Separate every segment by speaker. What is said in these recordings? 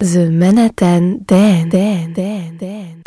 Speaker 1: The Manhattan Dan. Dan. Dan. Dan.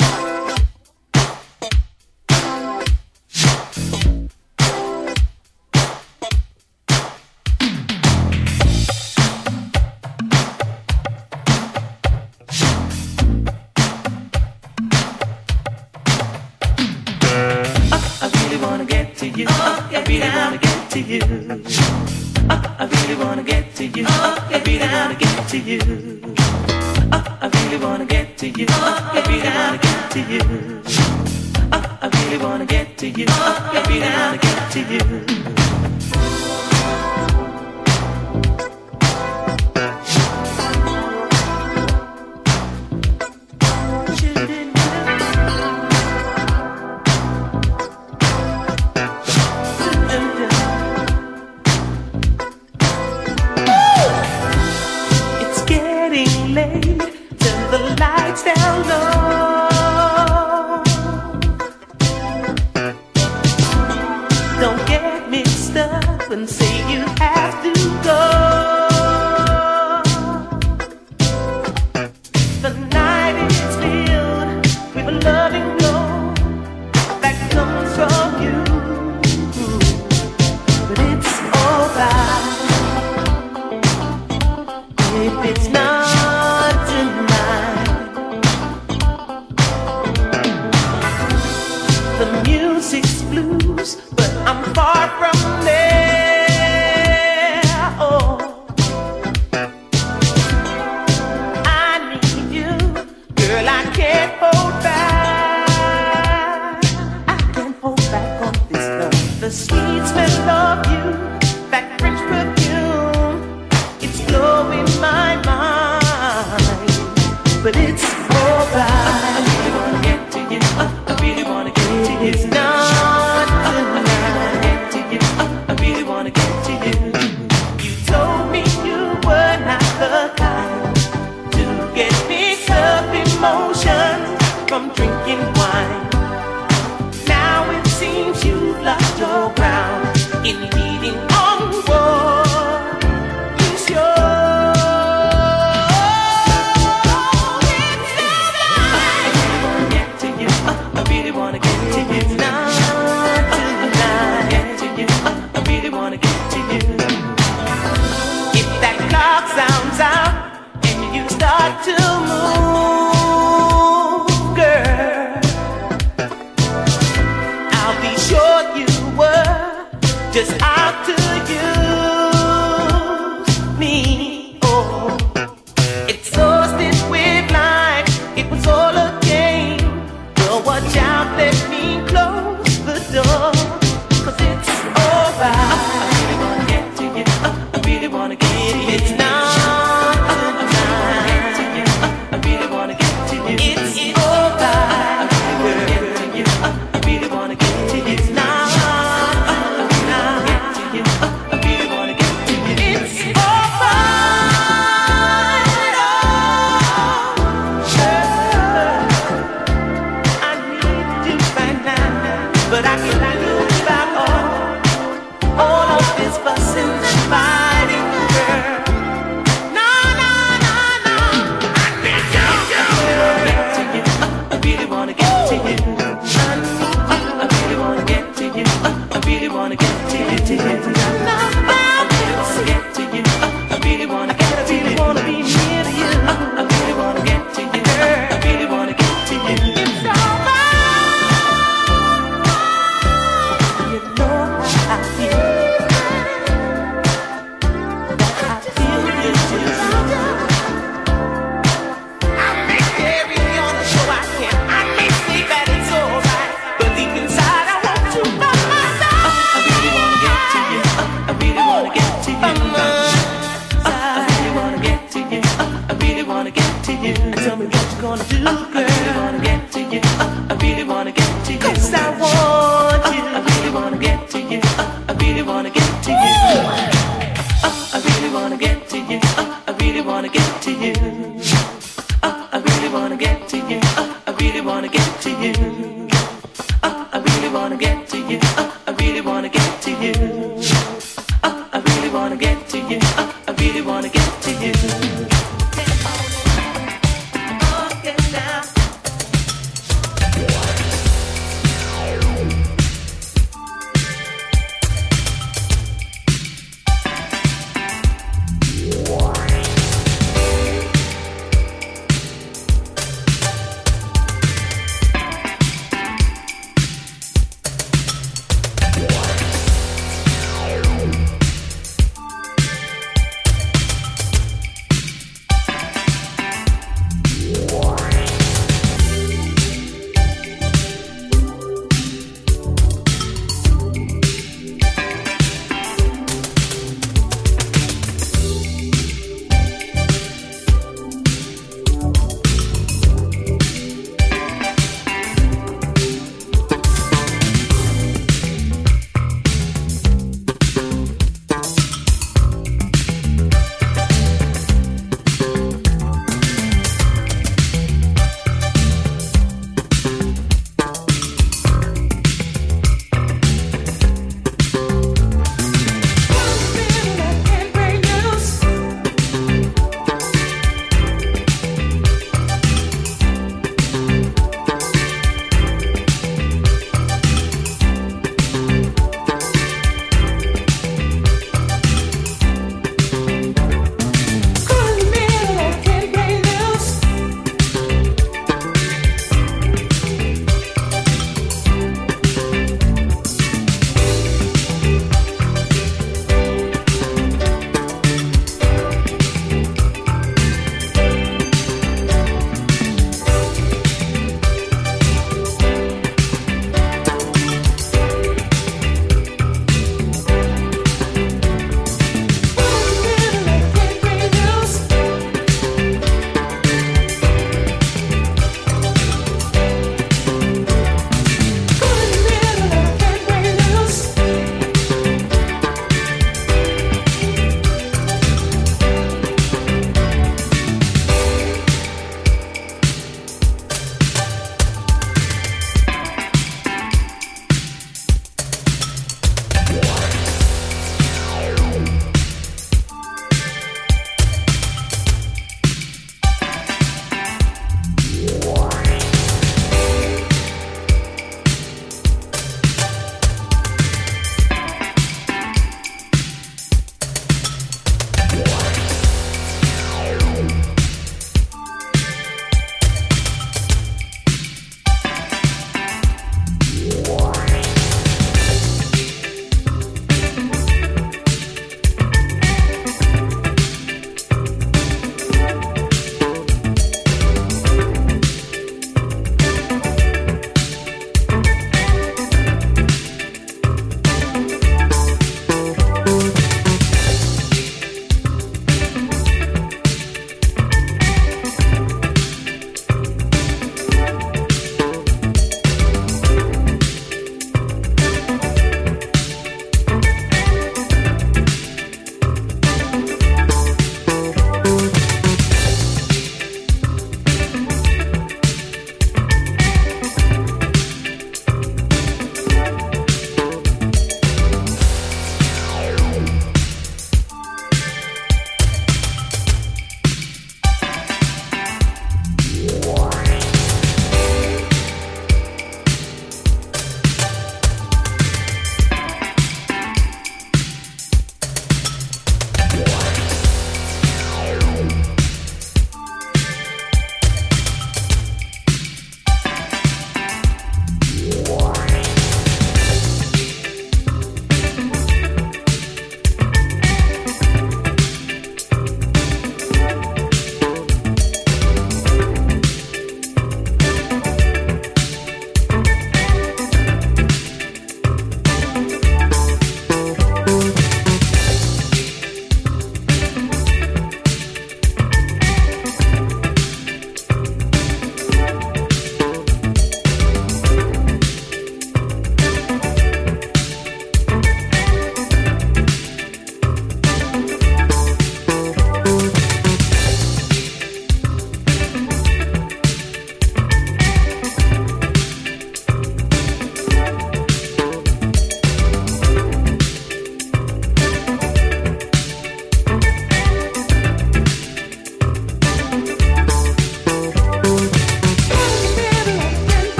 Speaker 2: but I can't look back on all
Speaker 3: of this fussing.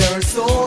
Speaker 3: They're so.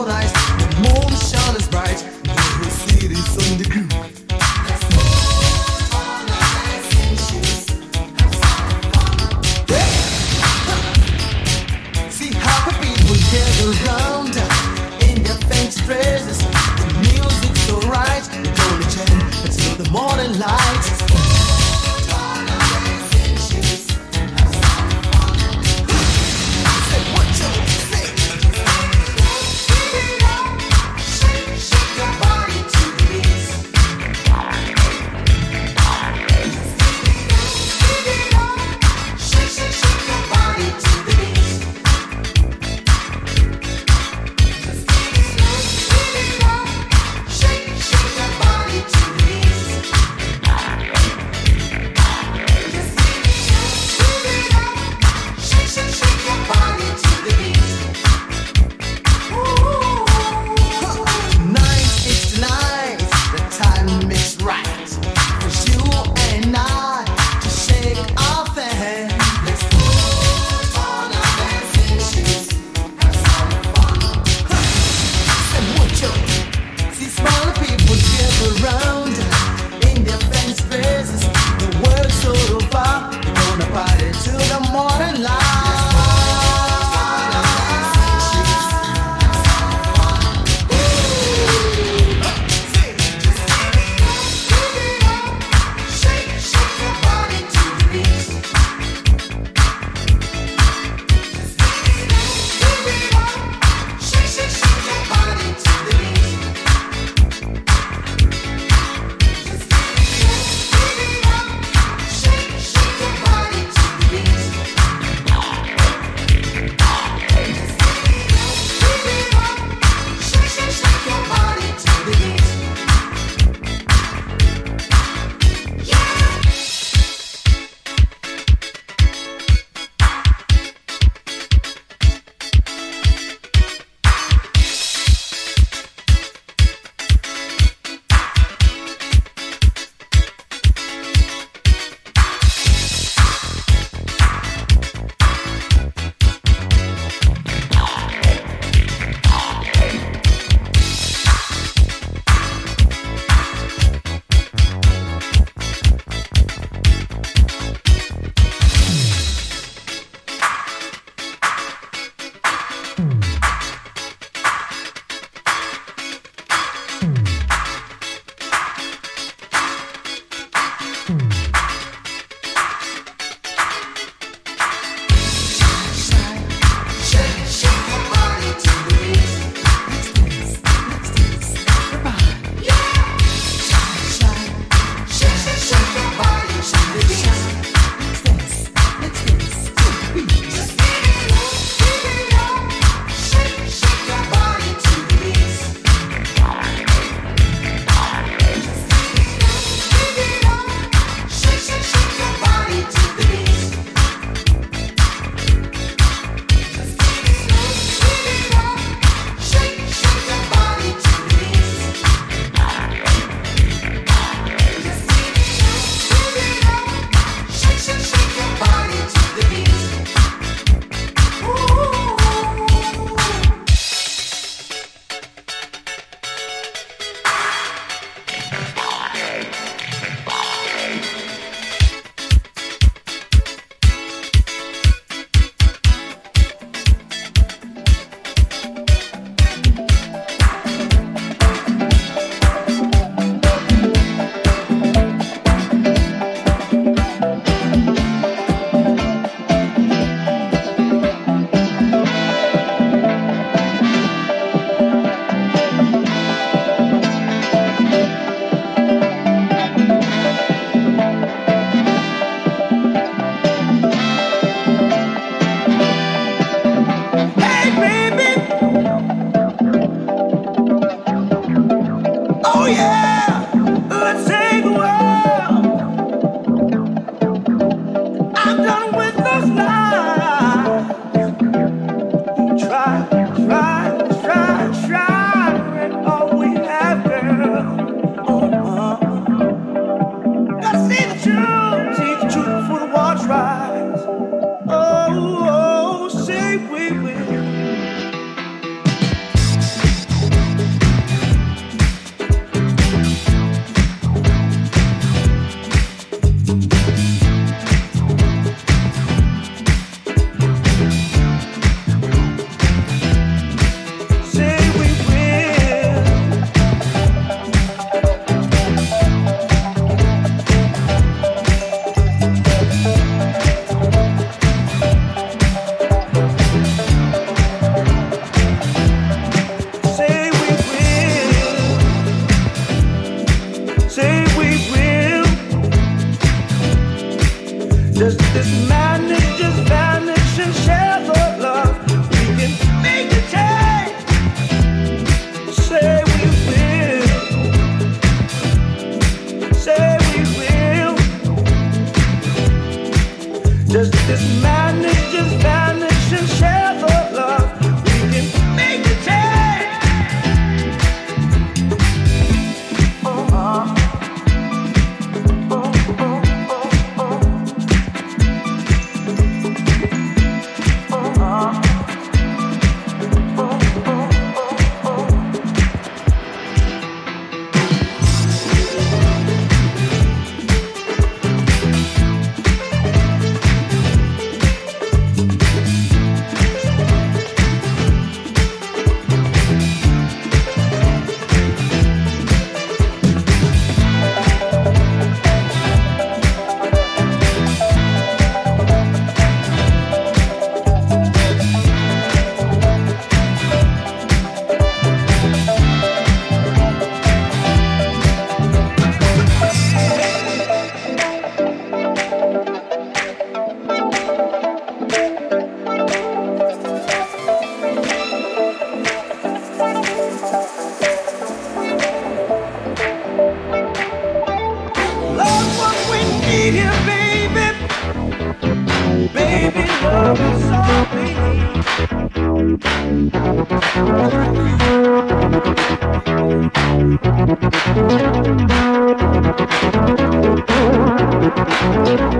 Speaker 4: thank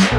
Speaker 4: you.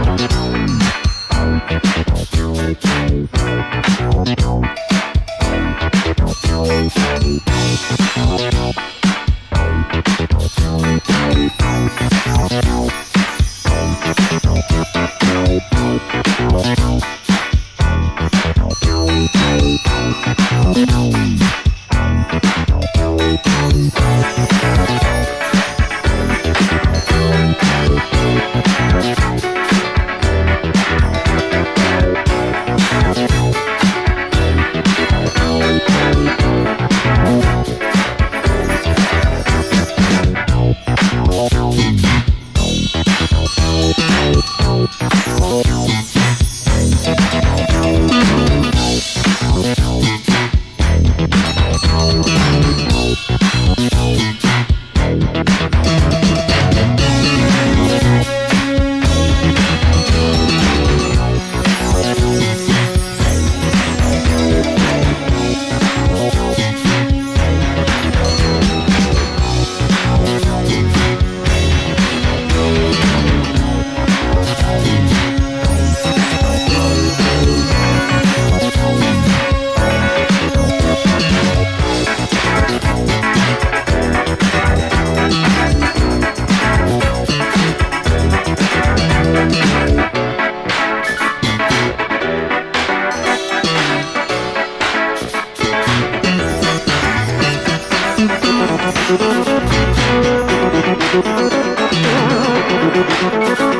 Speaker 4: Thank